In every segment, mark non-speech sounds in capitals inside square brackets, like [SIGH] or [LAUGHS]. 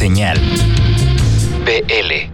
Señal BL.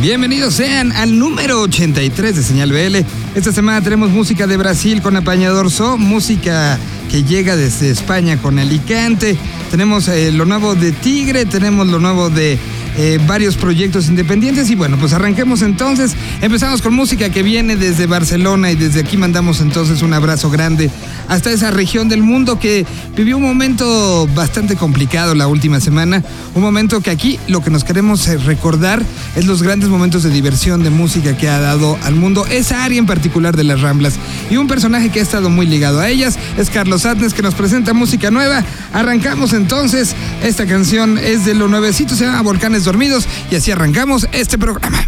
Bienvenidos sean al número 83 de Señal BL. Esta semana tenemos música de Brasil con Apañador So, música que llega desde España con Alicante. Tenemos eh, lo nuevo de Tigre, tenemos lo nuevo de eh, varios proyectos independientes y bueno, pues arranquemos entonces. Empezamos con música que viene desde Barcelona y desde aquí mandamos entonces un abrazo grande hasta esa región del mundo que vivió un momento bastante complicado la última semana, un momento que aquí lo que nos queremos eh, recordar es los grandes momentos de diversión, de música que ha dado al mundo esa área en particular de las Ramblas y un personaje que ha estado muy ligado a ellas es Carlos Atnes que nos presenta música nueva. Arrancamos entonces, esta canción es de lo nuevecito, se llama Volcanes Dormidos y así arrancamos este programa.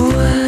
Y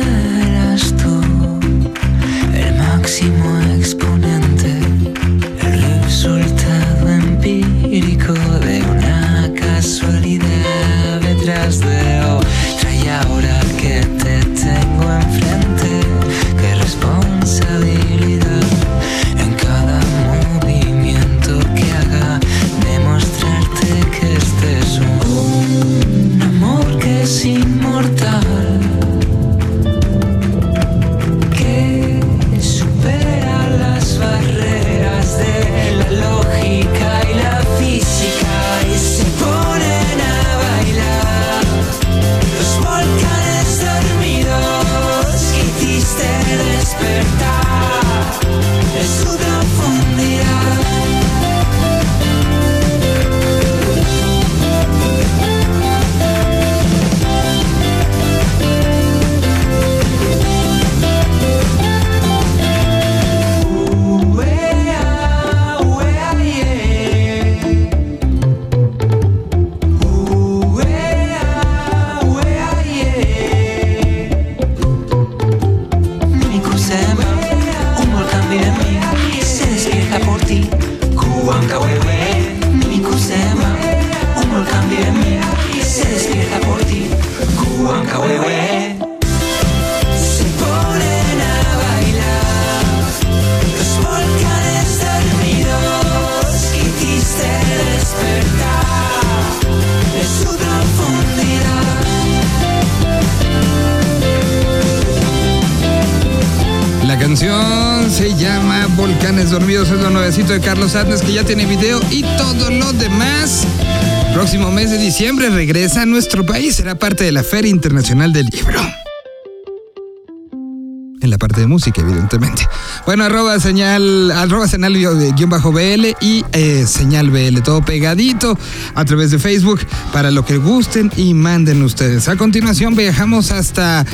Dormidos, es lo nuevecito de Carlos Atnes que ya tiene video y todo lo demás. Próximo mes de diciembre regresa a nuestro país, será parte de la Feria Internacional del Libro. En la parte de música, evidentemente. Bueno, arroba señal, arroba señal guion bajo BL y eh, señal BL, todo pegadito a través de Facebook para lo que gusten y manden ustedes. A continuación viajamos hasta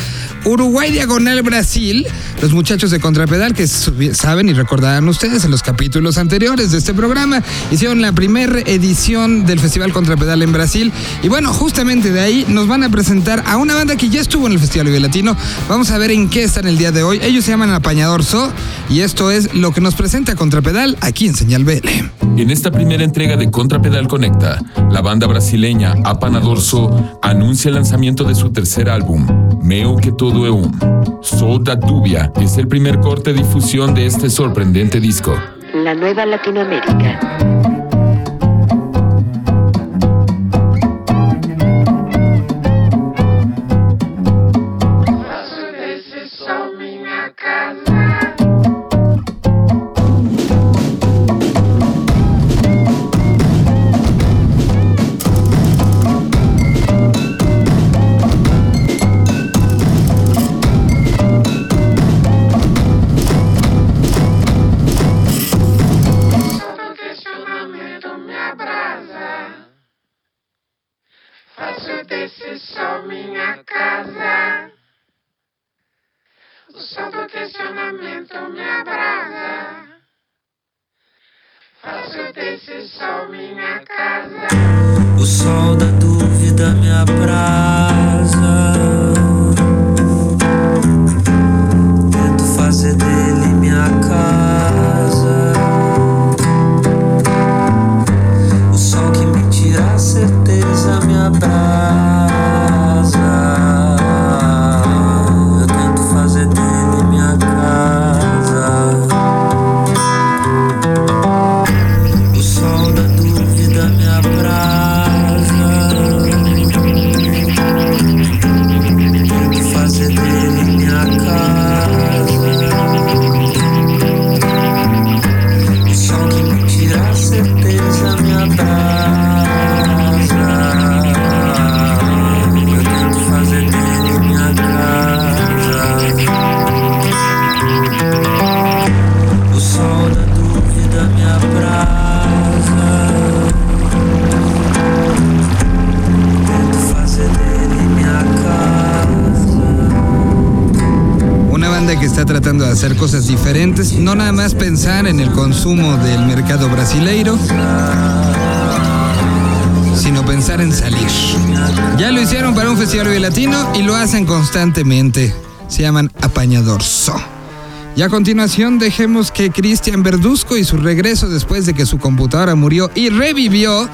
Uruguay Diagonal Brasil. Los muchachos de Contrapedal, que saben y recordarán ustedes en los capítulos anteriores de este programa, hicieron la primera edición del Festival Contrapedal en Brasil. Y bueno, justamente de ahí nos van a presentar a una banda que ya estuvo en el Festival Vive Latino. Vamos a ver en qué están el día de de hoy. Ellos se llaman Apañador So y esto es lo que nos presenta Contrapedal aquí en Señal BL. En esta primera entrega de Contrapedal Conecta, la banda brasileña Apanador So anuncia el lanzamiento de su tercer álbum, Meo que todo é um. Sol da Tubia es el primer corte de difusión de este sorprendente disco. La nueva Latinoamérica. Hacer cosas diferentes, no nada más pensar en el consumo del mercado brasileiro, sino pensar en salir. Ya lo hicieron para un festival latino y lo hacen constantemente. Se llaman Apañador So. Y a continuación dejemos que Cristian Verduzco y su regreso después de que su computadora murió y revivió,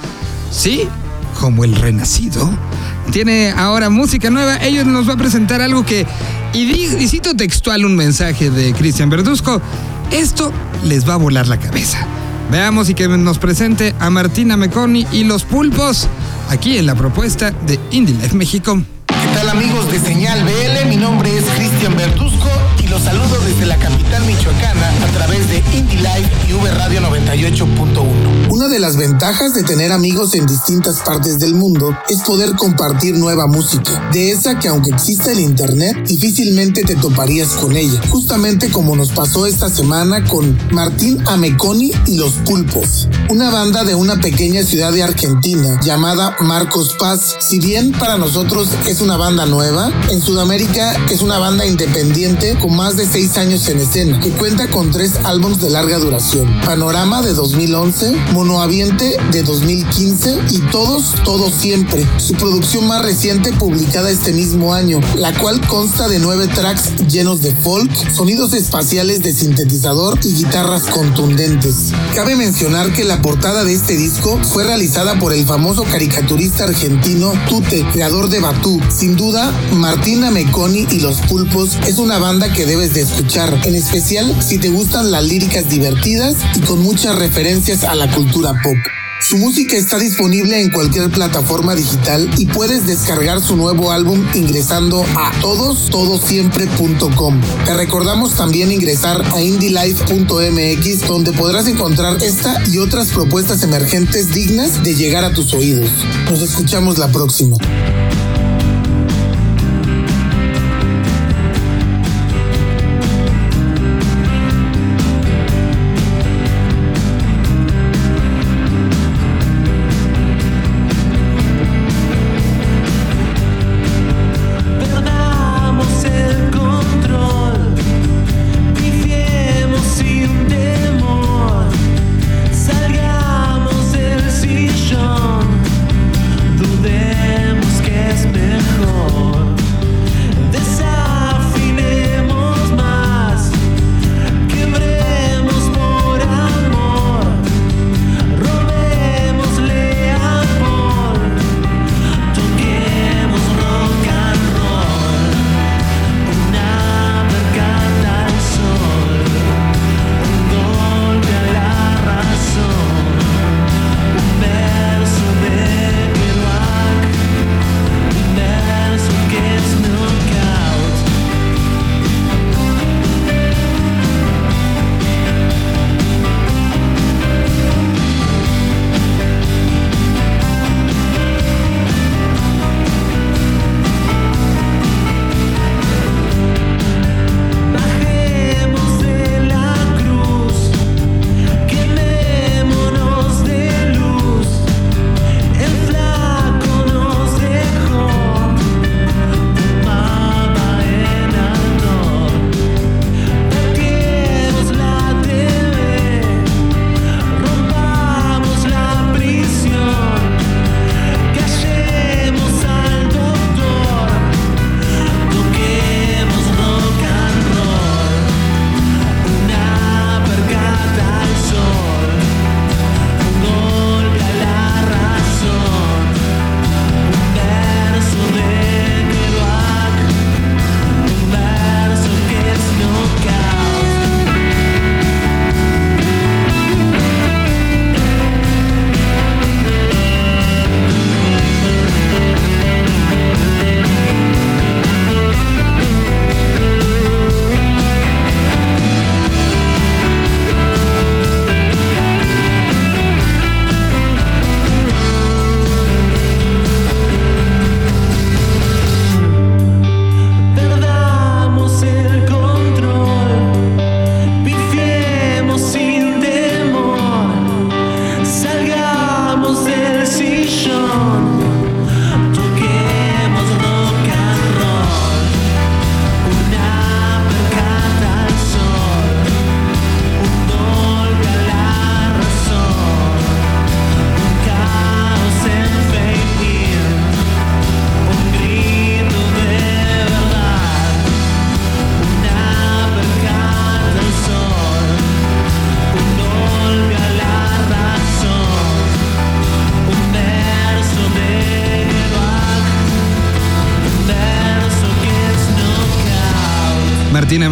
sí, como el renacido, tiene ahora música nueva. Ellos nos va a presentar algo que y, cito textual un mensaje de Cristian Verduzco, esto les va a volar la cabeza. Veamos y que nos presente a Martina Meconi y los pulpos aquí en la propuesta de Indie Life México. ¿Qué tal amigos de Señal BL? Mi nombre es Cristian Verduzco los saludo desde la capital michoacana a través de Indie Life y V Radio 98.1. Una de las ventajas de tener amigos en distintas partes del mundo es poder compartir nueva música, de esa que aunque exista el internet, difícilmente te toparías con ella, justamente como nos pasó esta semana con Martín Ameconi y Los Pulpos, una banda de una pequeña ciudad de Argentina llamada Marcos Paz. Si bien para nosotros es una banda nueva, en Sudamérica es una banda independiente con más de seis años en escena, que cuenta con tres álbumes de larga duración. Panorama de 2011, Monoaviente de 2015 y Todos, Todos Siempre, su producción más reciente publicada este mismo año, la cual consta de nueve tracks llenos de folk, sonidos espaciales de sintetizador y guitarras contundentes. Cabe mencionar que la portada de este disco fue realizada por el famoso caricaturista argentino Tute, creador de Batú. Sin duda, Martina Meconi y Los Pulpos es una banda que debes de escuchar, en especial si te gustan las líricas divertidas y con muchas referencias a la cultura pop. Su música está disponible en cualquier plataforma digital y puedes descargar su nuevo álbum ingresando a todostodosiempre.com. Te recordamos también ingresar a indielife.mx donde podrás encontrar esta y otras propuestas emergentes dignas de llegar a tus oídos. Nos escuchamos la próxima.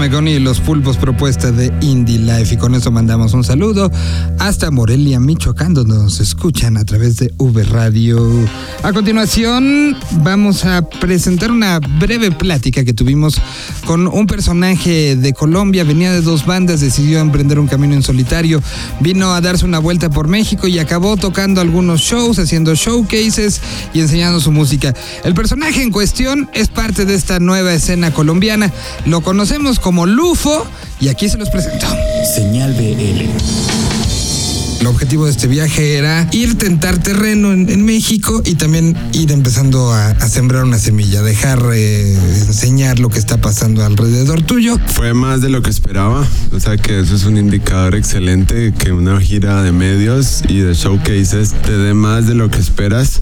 Megoni y los pulpos propuesta de Indie Life. Y con eso mandamos un saludo hasta Morelia, Michoacán, donde nos escuchan a través de V Radio. A continuación, vamos a presentar una breve plática que tuvimos con un personaje de Colombia. Venía de dos bandas, decidió emprender un camino en solitario. Vino a darse una vuelta por México y acabó tocando algunos shows, haciendo showcases y enseñando su música. El personaje en cuestión es parte de esta nueva escena colombiana. Lo conocemos como Lufo y aquí se los presento. Señal BL. El objetivo de este viaje era ir tentar terreno en, en México y también ir empezando a, a sembrar una semilla, dejar eh, enseñar lo que está pasando alrededor tuyo. Fue más de lo que esperaba, o sea que eso es un indicador excelente que una gira de medios y de showcases te dé más de lo que esperas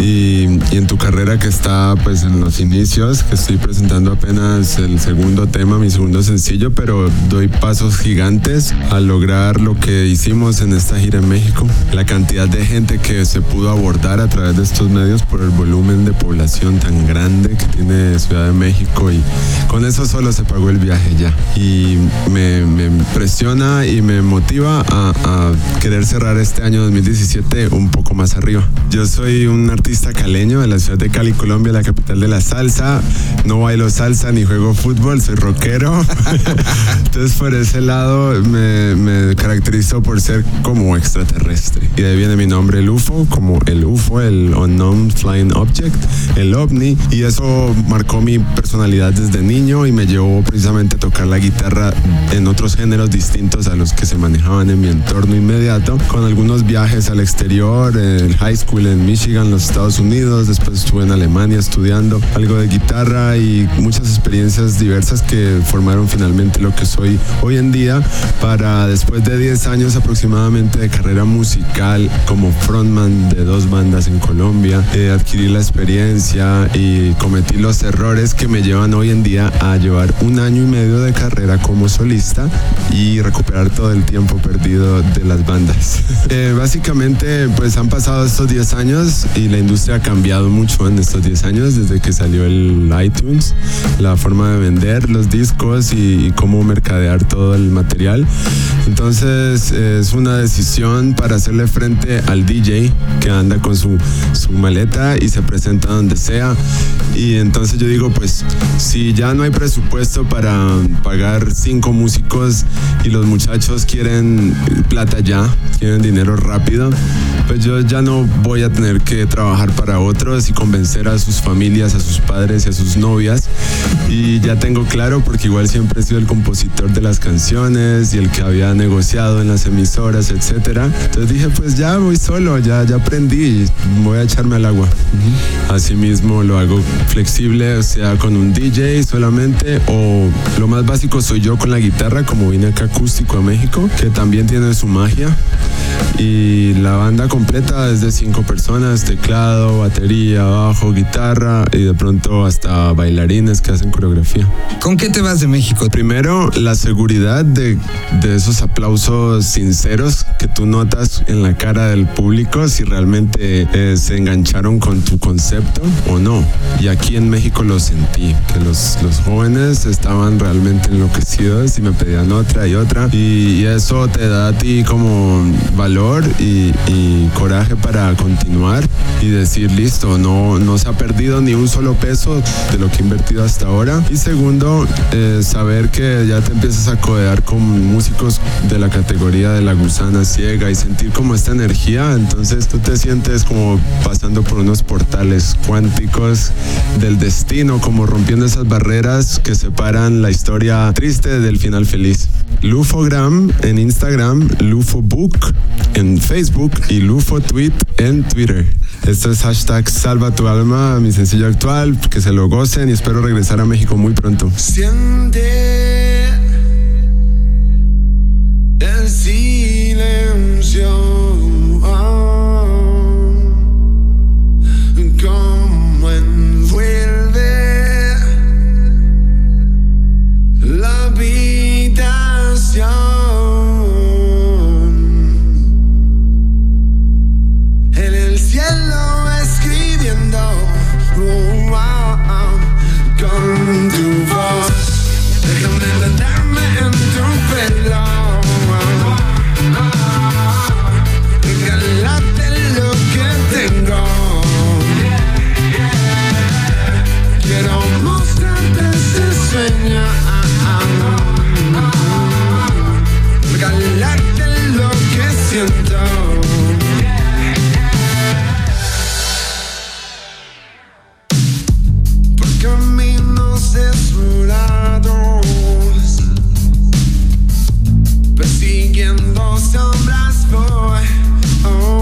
y, y en tu carrera que está pues en los inicios, que estoy presentando apenas el segundo tema, mi segundo sencillo, pero doy pasos gigantes a lograr lo que hicimos en esta gira en México, la cantidad de gente que se pudo abordar a través de estos medios por el volumen de población tan grande que tiene Ciudad de México y con eso solo se pagó el viaje ya. Y me, me y me motiva a, a querer cerrar este año 2017 un poco más arriba. Yo soy un artista caleño de la ciudad de Cali, Colombia, la capital de la salsa. No bailo salsa ni juego fútbol, soy rockero. [LAUGHS] Entonces por ese lado me, me caracterizo por ser como extraterrestre. Y de ahí viene mi nombre, el UFO, como el UFO, el Unknown Flying Object, el OVNI. Y eso marcó mi personalidad desde niño y me llevó precisamente a tocar la guitarra en otros géneros distintos a los que se manejaban en mi entorno inmediato, con algunos viajes al exterior, en high school en Michigan, los Estados Unidos, después estuve en Alemania estudiando algo de guitarra y muchas experiencias diversas que formaron finalmente lo que soy hoy en día para después de 10 años aproximadamente de carrera musical como frontman de dos bandas en Colombia, eh, adquirí la experiencia y cometí los errores que me llevan hoy en día a llevar un año y medio de carrera como solista y recuperar todo el tiempo perdido de las bandas. [LAUGHS] Eh, básicamente, pues han pasado estos 10 años y la industria ha cambiado mucho en estos 10 años desde que salió el iTunes, la forma de vender los discos y, y cómo mercadear todo el material. Entonces, eh, es una decisión para hacerle frente al DJ que anda con su, su maleta y se presenta donde sea. Y entonces yo digo, pues si ya no hay presupuesto para pagar cinco músicos y los muchachos quieren plata ya, quieren dinero rápido, pues yo ya no voy a tener que trabajar para otros y convencer a sus familias, a sus padres y a sus novias. Y ya tengo claro, porque igual siempre he sido el compositor de las canciones y el que había negociado en las emisoras, etcétera. Entonces dije, pues ya voy solo, ya, ya aprendí, voy a echarme al agua. Asimismo lo hago flexible, o sea, con un DJ solamente, o lo más básico soy yo con la guitarra, como vine acá acústico a México, que también tiene su magia. Y la banda completa es de cinco personas, teclado, batería, bajo, guitarra y de pronto hasta bailarines que hacen coreografía. ¿Con qué te vas de México? Primero, la seguridad de, de esos aplausos sinceros que tú notas en la cara del público si realmente eh, se engancharon con tu concepto o no. Y aquí en México lo sentí, que los, los jóvenes estaban realmente enloquecidos y me pedían otra y otra. Y, y eso te da a ti como valor y, y coraje para continuar y decir, listo, no, no se ha perdido ni un solo peso de lo que he invertido hasta ahora. Y segundo, eh, saber que ya te empiezas a codear con músicos de la categoría de la gusana ciega y sentir como esta energía, entonces tú te sientes como pasando por unos portales cuánticos del destino, como rompiendo esas barreras que separan la historia triste del final feliz. Lufogram en Instagram, Lufobook en Facebook y Lufo Tweet en Twitter. Esto es hashtag Salva tu alma, mi sencillo actual, que se lo gocen y espero regresar a México muy pronto. Siente el silencio. Como sombras foi. Oh.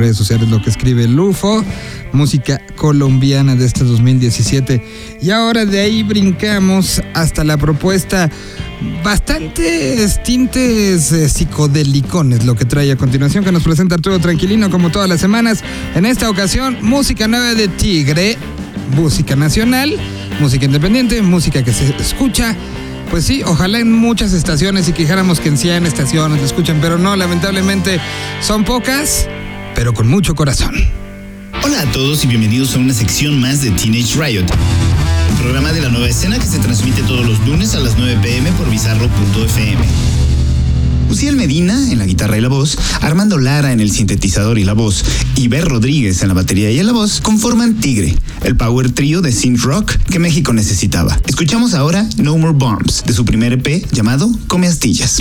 redes sociales lo que escribe Lufo, música colombiana de este 2017. Y ahora de ahí brincamos hasta la propuesta bastante tintes eh, psicodelicones, lo que trae a continuación, que nos presenta Arturo Tranquilino como todas las semanas. En esta ocasión, música nueva de Tigre, música nacional, música independiente, música que se escucha pues sí, ojalá en muchas estaciones y quejáramos que en 100 estaciones lo escuchan, pero no, lamentablemente son pocas pero con mucho corazón. Hola a todos y bienvenidos a una sección más de Teenage Riot, programa de la nueva escena que se transmite todos los lunes a las 9 pm por bizarro.fm. Uciel Medina en la guitarra y la voz, Armando Lara en el sintetizador y la voz, y Ber Rodríguez en la batería y en la voz conforman Tigre, el power trio de synth rock que México necesitaba. Escuchamos ahora No More Bombs de su primer EP llamado Come Astillas.